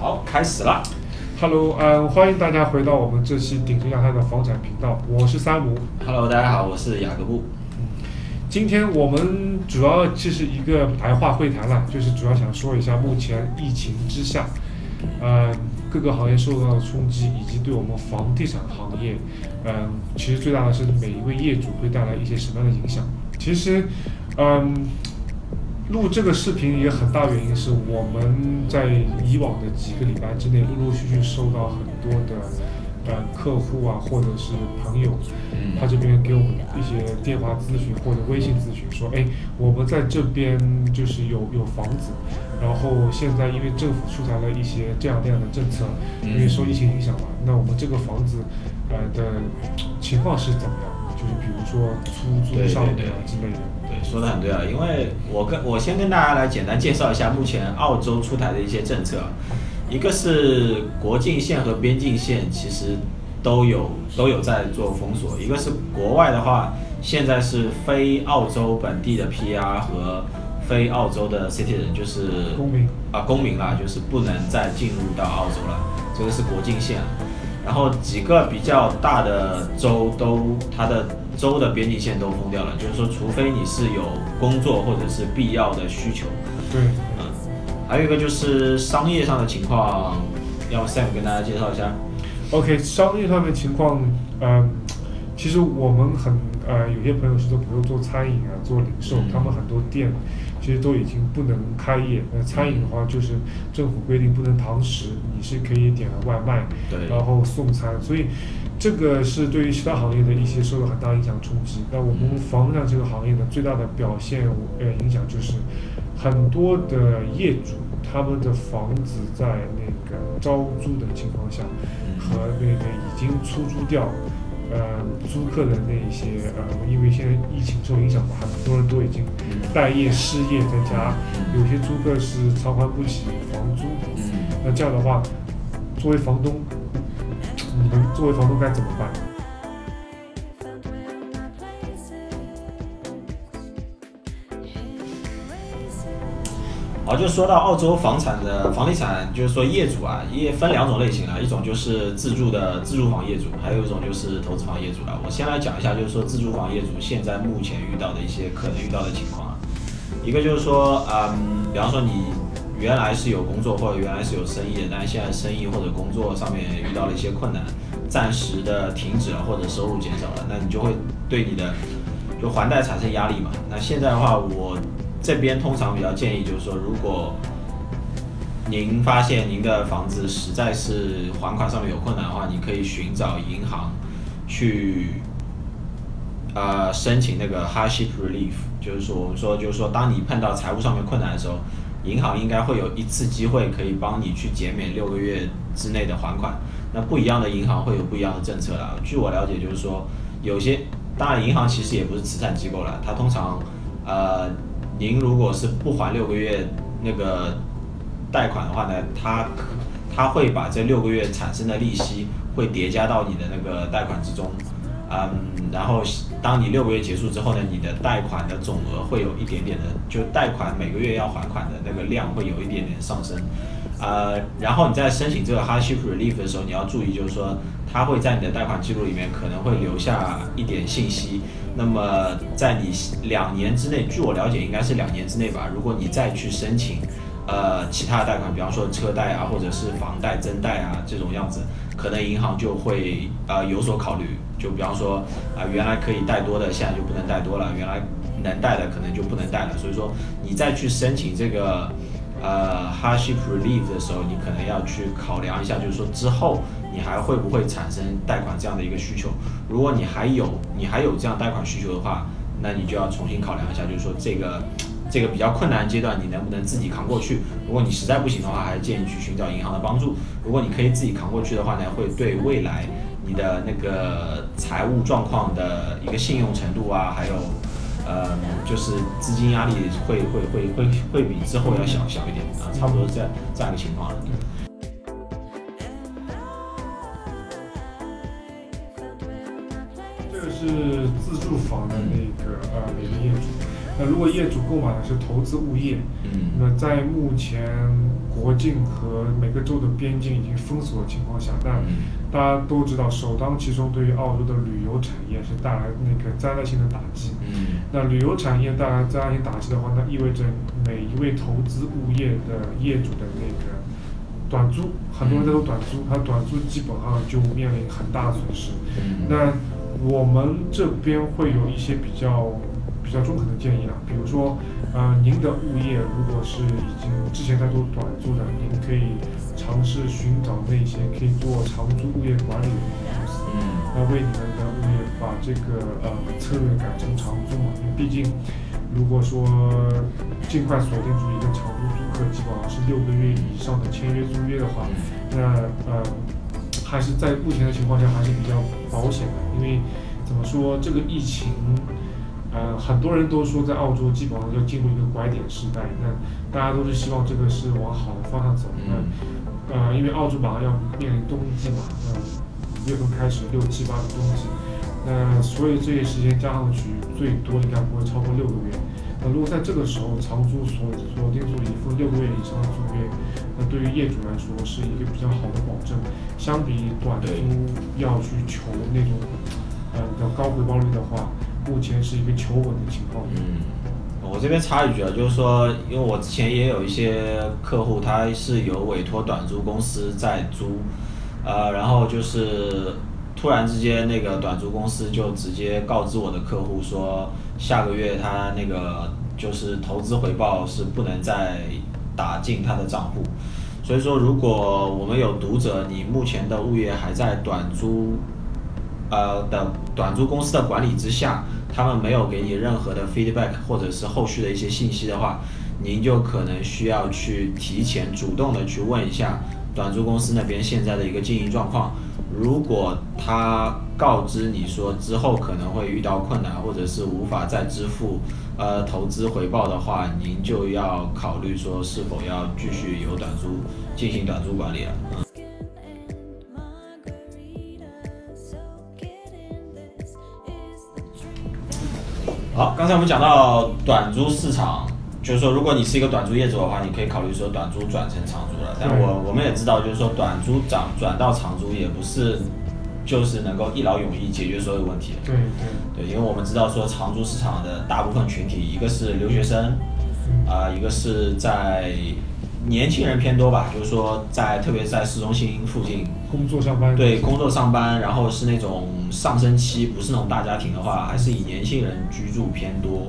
好，开始了。Hello，嗯，欢迎大家回到我们这期顶级亚太的房产频道，我是三五。Hello，大家好，我是雅各布。嗯今天我们主要就是一个白话会谈了，就是主要想说一下目前疫情之下，呃，各个行业受到的冲击，以及对我们房地产行业，嗯、其实最大的是每一位业主会带来一些什么样的影响。其实，嗯、录这个视频也很大原因是我们在以往的几个礼拜之内，陆陆续续收到很多的呃客户啊，或者是朋友，他这边给我们一些电话咨询或者微信咨询，说，哎，我们在这边就是有有房子，然后现在因为政府出台了一些这样那样的政策，因为受疫情影响嘛，那我们这个房子呃的情况是怎么样？就是比如说出租对上对面啊之类的。对，说的很对啊，因为我跟我先跟大家来简单介绍一下目前澳洲出台的一些政策啊，一个是国境线和边境线其实都有都有在做封锁，一个是国外的话，现在是非澳洲本地的 PR 和非澳洲的 citizen，就是公民啊公民啦，就是不能再进入到澳洲了，这个是国境线。然后几个比较大的州都它的州的边境线都封掉了，就是说，除非你是有工作或者是必要的需求，对，嗯，还有一个就是商业上的情况，要 Sam 跟大家介绍一下。OK，商业上的情况，嗯，其实我们很呃，有些朋友是说，比如做餐饮啊，做零售，嗯他们很多店其实都已经不能开业。那餐饮的话，就是政府规定不能堂食，你是可以点外卖，对然后送餐，所以这个是对于其他行业的一些受到很大影响冲击。那我们房产这个行业呢，最大的表现呃影响就是很多的业主他们的房子在那个招租的情况下。和那个已经出租掉，呃，租客的那一些呃，因为现在疫情受影响嘛，很多人都已经待业失业在家，有些租客是偿还不起房租，嗯，那这样的话，作为房东，作为房东该怎么办？好，就说到澳洲房产的房地产，就是说业主啊，也分两种类型啊，一种就是自住的自住房业主，还有一种就是投资房业主了。我先来讲一下，就是说自住房业主现在目前遇到的一些可能遇到的情况啊。一个就是说，嗯，比方说你原来是有工作或者原来是有生意的，但是现在生意或者工作上面遇到了一些困难，暂时的停止了或者收入减少了，那你就会对你的就还贷产生压力嘛。那现在的话，我这边通常比较建议就是说，如果您发现您的房子实在是还款上面有困难的话，你可以寻找银行去呃申请那个 hardship relief，就是说我们说就是说，当你碰到财务上面困难的时候，银行应该会有一次机会可以帮你去减免六个月之内的还款。那不一样的银行会有不一样的政策啦。据我了解，就是说有些当然银行其实也不是慈善机构了，它通常呃您如果是不还六个月那个贷款的话呢，它可它会把这六个月产生的利息会叠加到你的那个贷款之中，嗯，然后当你六个月结束之后呢，你的贷款的总额会有一点点的，就贷款每个月要还款的那个量会有一点点上升，呃，然后你在申请这个 hardship relief 的时候，你要注意就是说，它会在你的贷款记录里面可能会留下一点信息，那么在你两年之内，据我了解应该是两年之内吧，如果你再去申请。呃，其他的贷款，比方说车贷啊，或者是房贷增贷啊这种样子，可能银行就会呃有所考虑。就比方说啊、原来可以贷多的，现在就不能贷多了；原来能贷的，可能就不能贷了。所以说，你再去申请这个呃 hardship relief 的时候，你可能要去考量一下，就是说之后你还会不会产生贷款这样的一个需求。如果你还有你还有这样贷款需求的话，那你就要重新考量一下，就是说这个。这个比较困难阶段，你能不能自己扛过去？如果你实在不行的话，还是建议去寻找银行的帮助。如果你可以自己扛过去的话呢，会对未来你的那个财务状况的一个信用程度啊，还有呃，就是资金压力会会会会会比之后要小小一点啊，差不多是这样这样一个情况了。这个是自住房的那个呃每个业主。那如果业主购买的是投资物业，嗯那么在目前国境和每个州的边境已经封锁的情况下，那嗯大家都知道，首当其冲对于澳洲的旅游产业是带来那个灾难性的打击。嗯那旅游产业带来灾难性打击的话，那意味着每一位投资物业的业主的那个短租，很多人在做短租，他短租基本上就面临很大的损失。嗯那我们这边会有一些比较比较中肯的建议啊，比如说，呃，您的物业如果是已经之前在做短租的，您可以尝试寻找那些可以做长租物业管理的公司。嗯那为你们的物业把这个呃策略改成长租嘛，因为毕竟如果说尽快锁定住一个长租租客，基本上是六个月以上的签约租约的话，那呃还是在目前的情况下还是比较保险的，因为怎么说这个疫情。呃，很多人都说在澳洲基本上要进入一个拐点时代，那大家都是希望这个是往好的方向走。那嗯呃，因为澳洲马上要面临冬季嘛，呃，五月份开始六七八的冬季，那所以这些时间加上去，最多应该不会超过六个月。那如果在这个时候长租锁锁定住一份六个月以上的租约，那对于业主来说是一个比较好的保证，相比短租要去求那种呃比较高回报率的话，目前是一个求稳的情况。嗯，我这边插一句啊，就是说，因为我之前也有一些客户，他是有委托短租公司在租，呃，然后就是突然之间那个短租公司就直接告知我的客户说，下个月他那个就是投资回报是不能再打进他的账户。所以说，如果我们有读者，你目前的物业还在短租呃的短租公司的管理之下，他们没有给你任何的 feedback 或者是后续的一些信息的话，您就可能需要去提前主动的去问一下短租公司那边现在的一个经营状况。如果他告知你说之后可能会遇到困难，或者是无法再支付呃投资回报的话，您就要考虑说是否要继续由短租进行短租管理了。嗯好，刚才我们讲到短租市场，就是说，如果你是一个短租业主的话，你可以考虑说短租转成长租了。但对我我们也知道，就是说短租转转到长租也不是就是能够一劳永逸解决所有问题的。对对，对，因为我们知道说长租市场的大部分群体，一个是留学生，嗯啊、一个是在年轻人偏多吧，就是说在特别在市中心附近工作上班对工作上班，然后是那种上升期，不是那种大家庭的话，还是以年轻人居住偏多。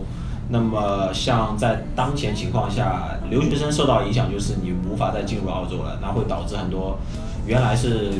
那么像在当前情况下，留学生受到影响就是你无法再进入澳洲了，那会导致很多原来是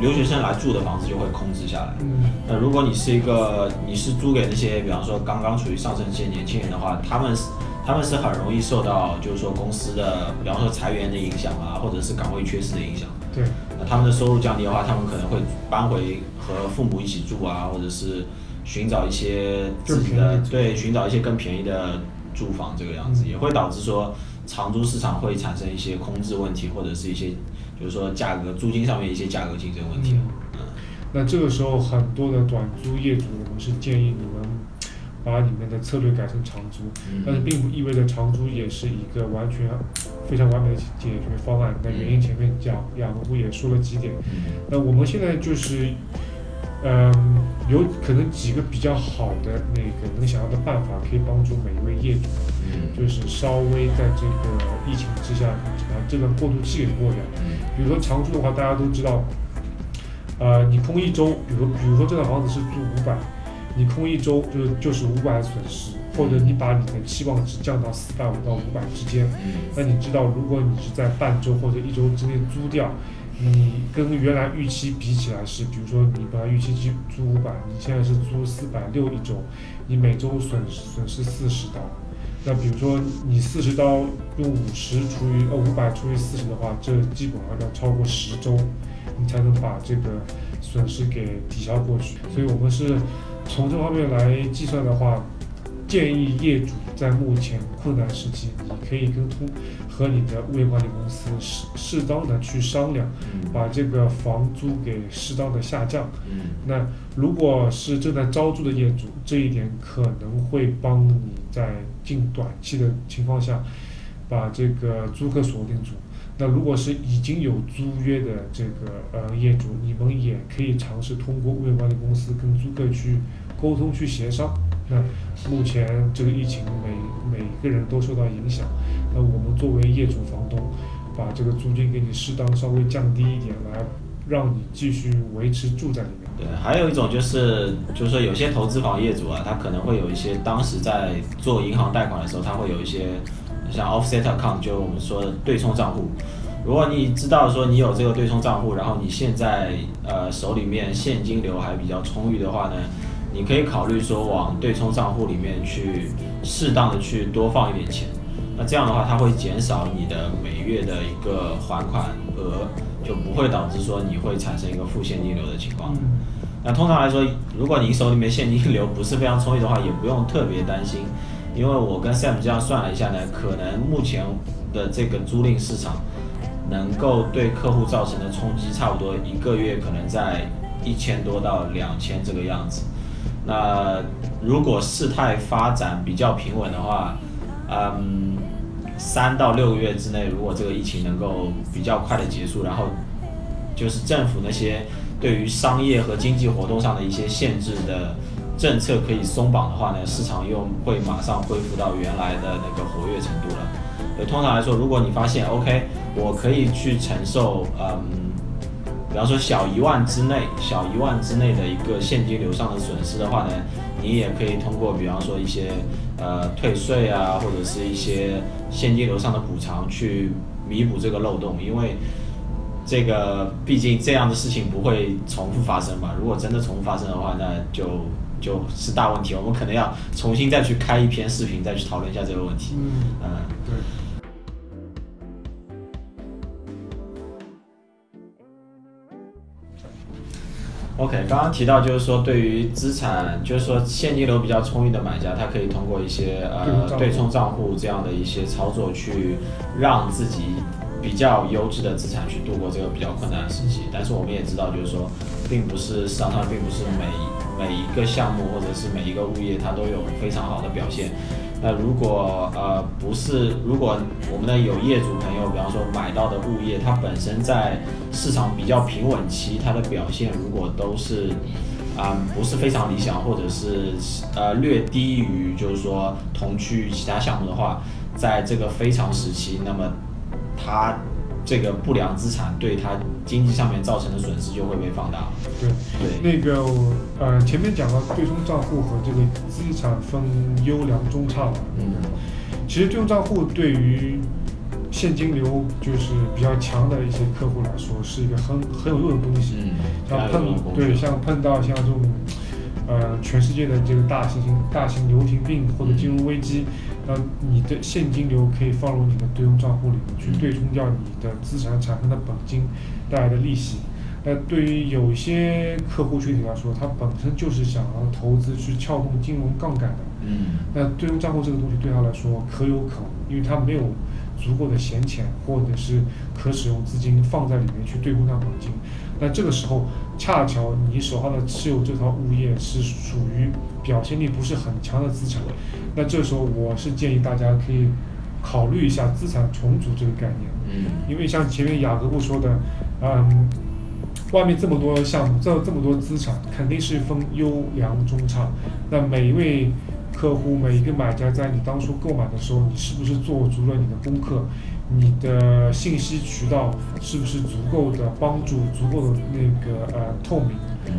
留学生来住的房子就会空置下来。嗯那如果你是一个你是租给那些比方说刚刚处于上升期的年轻人的话，他们是他们是很容易受到就是说公司的比方说裁员的影响啊，或者是岗位缺失的影响。对，那他们的收入降低的话，他们可能会搬回和父母一起住啊，或者是寻找一些自己的对寻找一些更便宜的住房这个样子，嗯。也会导致说长租市场会产生一些空置问题，或者是一些就是说价格租金上面一些价格竞争问题。嗯。那这个时候很多的短租业主，我们是建议你们把你们的策略改成长租，嗯但是并不意味着长租也是一个完全非常完美的解决方案。那原因前面讲雅各布也说了几点，嗯那我们现在就是，嗯，有可能几个比较好的那个能想到的办法，可以帮助每一位业主，嗯就是稍微在这个疫情之下，把这个过渡期给过掉。嗯比如说长租的话，大家都知道，呃，你空一周，比如比如说这套房子是租五百，你空一周就就是五百损失，或者你把你的期望值降到四百五到五百之间，嗯那你知道，如果你是在半周或者一周之内租掉，你跟原来预期比起来是，比如说你本来预期租租五百，你现在是租四百六一周，你每周损损失四十刀。那比如说你四十刀用五十除以呃五百除以四十的话，这基本上要超过十周，你才能把这个损失给抵消过去。所以我们是从这方面来计算的话，建议业主在目前困难时期，你可以跟通和你的物业管理公司适适当的去商量，嗯把这个房租给适当的下降。嗯那如果是正在招租的业主，这一点可能会帮你在近短期的情况下，把这个租客锁定住。那如果是已经有租约的这个呃业主，你们也可以尝试通过物业管理公司跟租客去沟通去协商。那目前这个疫情每每个人都受到影响，那我们作为业主房东，把这个租金给你适当稍微降低一点，来让你继续维持住在里面。对，还有一种就是，就是说有些投资房业主啊，他可能会有一些当时在做银行贷款的时候，他会有一些像 offset account，就我们说的对冲账户。如果你知道说你有这个对冲账户，然后你现在呃手里面现金流还比较充裕的话呢，你可以考虑说往对冲账户里面去适当的去多放一点钱。那这样的话，它会减少你的每月的一个还款额，就不会导致说你会产生一个负现金流的情况。嗯那通常来说，如果你手里面现金流不是非常充裕的话，也不用特别担心，因为我跟 Sam 这样算了一下呢，可能目前的这个租赁市场能够对客户造成的冲击，差不多一个月可能在一千多到两千这个样子。那如果事态发展比较平稳的话，嗯，三到六个月之内，如果这个疫情能够比较快的结束，然后就是政府那些对于商业和经济活动上的一些限制的政策可以松绑的话呢，市场又会马上恢复到原来的那个活跃程度了。呃，通常来说，如果你发现 OK，我可以去承受，嗯，比方说小一万之内，小一万之内的一个现金流上的损失的话呢，你也可以通过比方说一些呃退税啊，或者是一些现金流上的补偿去弥补这个漏洞，因为这个毕竟这样的事情不会重复发生嘛。如果真的重复发生的话，那就就是大问题，我们可能要重新再去开一篇视频，再去讨论一下这个问题。嗯，嗯。对。OK，刚刚提到就是说，对于资产，就是说现金流比较充裕的买家，他可以通过一些呃对冲账户这样的一些操作，去让自己比较优质的资产去度过这个比较困难的时期。但是我们也知道，就是说，并不是市场上并不是每每一个项目或者是每一个物业它都有非常好的表现。那如果呃不是，如果我们的有业主朋友，比方说买到的物业，它本身在市场比较平稳期，它的表现如果都是啊、不是非常理想，或者是呃略低于就是说同区域其他项目的话，在这个非常时期，那么它这个不良资产对他经济上面造成的损失就会被放大。对，对，那个呃，前面讲了对冲账户和这个资产分优良中差嘛。嗯其实对冲账户对于现金流就是比较强的一些客户来说，是一个很很有用的东西。嗯，像碰对像碰到像这种呃全世界的这个大型型大型流行病或者金融危机，那你的现金流可以放入你的对冲账户里面去对冲掉你的资产产生的本金带来的利息。那对于有些客户群体来说，他本身就是想要投资去撬动金融杠杆的，嗯那对冲账户这个东西对他来说可有可无，因为他没有足够的闲钱或者是可使用资金放在里面去对冲他本金。那这个时候，恰巧你手上的持有这套物业是属于表现力不是很强的资产，那这时候我是建议大家可以考虑一下资产重组这个概念。嗯因为像前面雅各布说的，嗯，外面这么多项目，这这么多资产，肯定是分优良中差。那每一位客户、每一个买家，在你当初购买的时候，你是不是做足了你的功课？你的信息渠道是不是足够的帮助、足够的那个呃透明，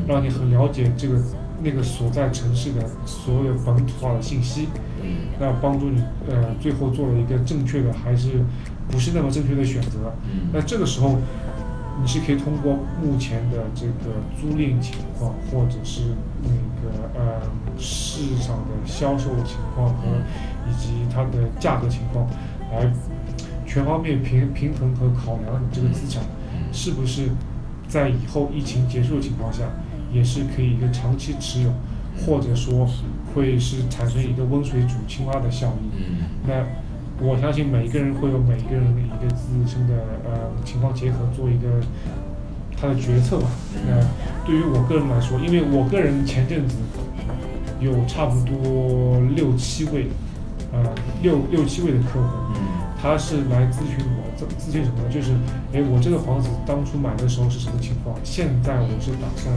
让你很了解这个那个所在城市的所有本土化的信息？嗯那帮助你呃最后做了一个正确的还是不是那么正确的选择。嗯那这个时候，你是可以通过目前的这个租赁情况，或者是那个呃市场的销售情况和以及它的价格情况，来全方面平平衡和考量你这个资产嗯是不是在以后疫情结束的情况下，也是可以一个长期持有，或者说会是产生一个温水煮青蛙的效应。嗯那我相信每一个人会有每一个人的一个自身的呃情况结合做一个他的决策吧。那对于我个人来说，因为我个人前阵子有差不多六七位，呃六六七位的客户，嗯他是来咨询我，咨咨询什么呢？就是，哎，我这个房子当初买的时候是什么情况？现在我是打算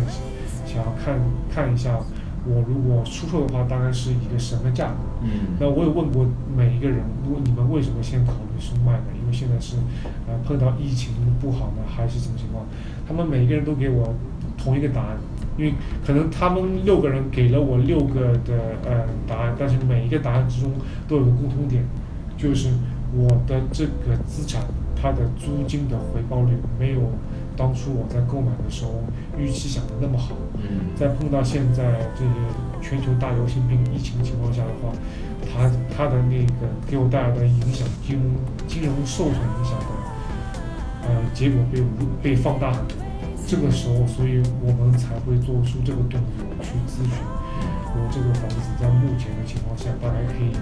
想要看看一下，我如果出售的话，大概是一个什么价格？嗯那我有问过每一个人，如果你们为什么先考虑是卖呢？因为现在是，呃，碰到疫情不好呢，还是什么情况？他们每一个人都给我同一个答案，因为可能他们六个人给了我六个的呃答案，但是每一个答案之中都有个共同点，就是我的这个资产它的租金的回报率没有当初我在购买的时候预期想的那么好。嗯在碰到现在这个全球大流行病疫情情况下的话，它它的那个给我带来的影响，金融金融受损影响的，呃，结果被无被放大很多。这个时候，所以我们才会做出这个动作去咨询，我这个房子在目前的情况下大概可以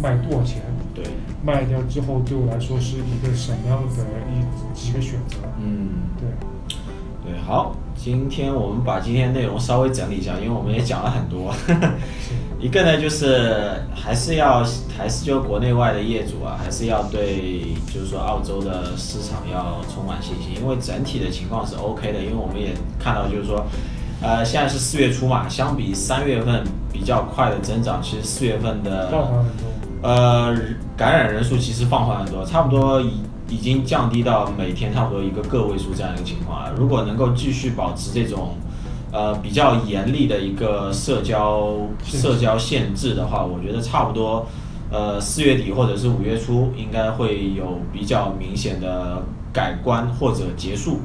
卖多少钱？对，卖掉之后对我来说是一个什么样的一几个选择？嗯。对，对，好，今天我们把今天内容稍微整理一下，因为我们也讲了很多。是，一个呢，就是还是要还是就国内外的业主啊，还是要对就是说澳洲的市场要充满信心，因为整体的情况是 OK 的，因为我们也看到就是说，呃，现在是四月初嘛，相比三月份比较快的增长，其实四月份的。呃，感染人数其实放缓很多，差不多已已经降低到每天差不多一个个位数这样一个情况了。如果能够继续保持这种呃比较严厉的一个社交社交限制的话，我觉得差不多呃四月底或者是五月初应该会有比较明显的改观或者结束。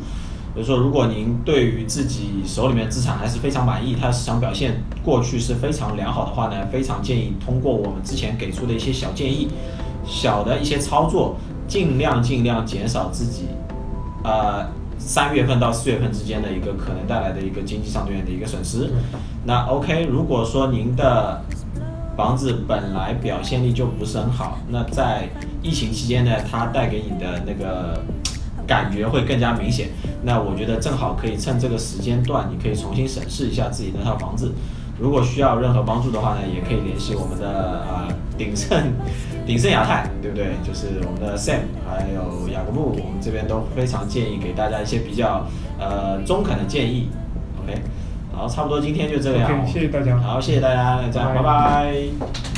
比如说，如果您对于自己手里面资产还是非常满意，它市场表现过去是非常良好的话呢，非常建议通过我们之前给出的一些小建议、小的一些操作，尽量尽量减少自己，呃，三月份到四月份之间的一个可能带来的一个经济上面的一个损失。那 OK，如果说您的房子本来表现力就不是很好，那在疫情期间呢，它带给你的那个感觉会更加明显。那我觉得正好可以趁这个时间段，你可以重新审视一下自己那套房子。如果需要任何帮助的话呢，也可以联系我们的啊、鼎盛鼎盛亚太，对不对？就是我们的 Sam 还有雅各布，我们这边都非常建议给大家一些比较呃中肯的建议。OK，好，差不多今天就这样。谢谢大家好，谢谢大家，再见，拜拜拜拜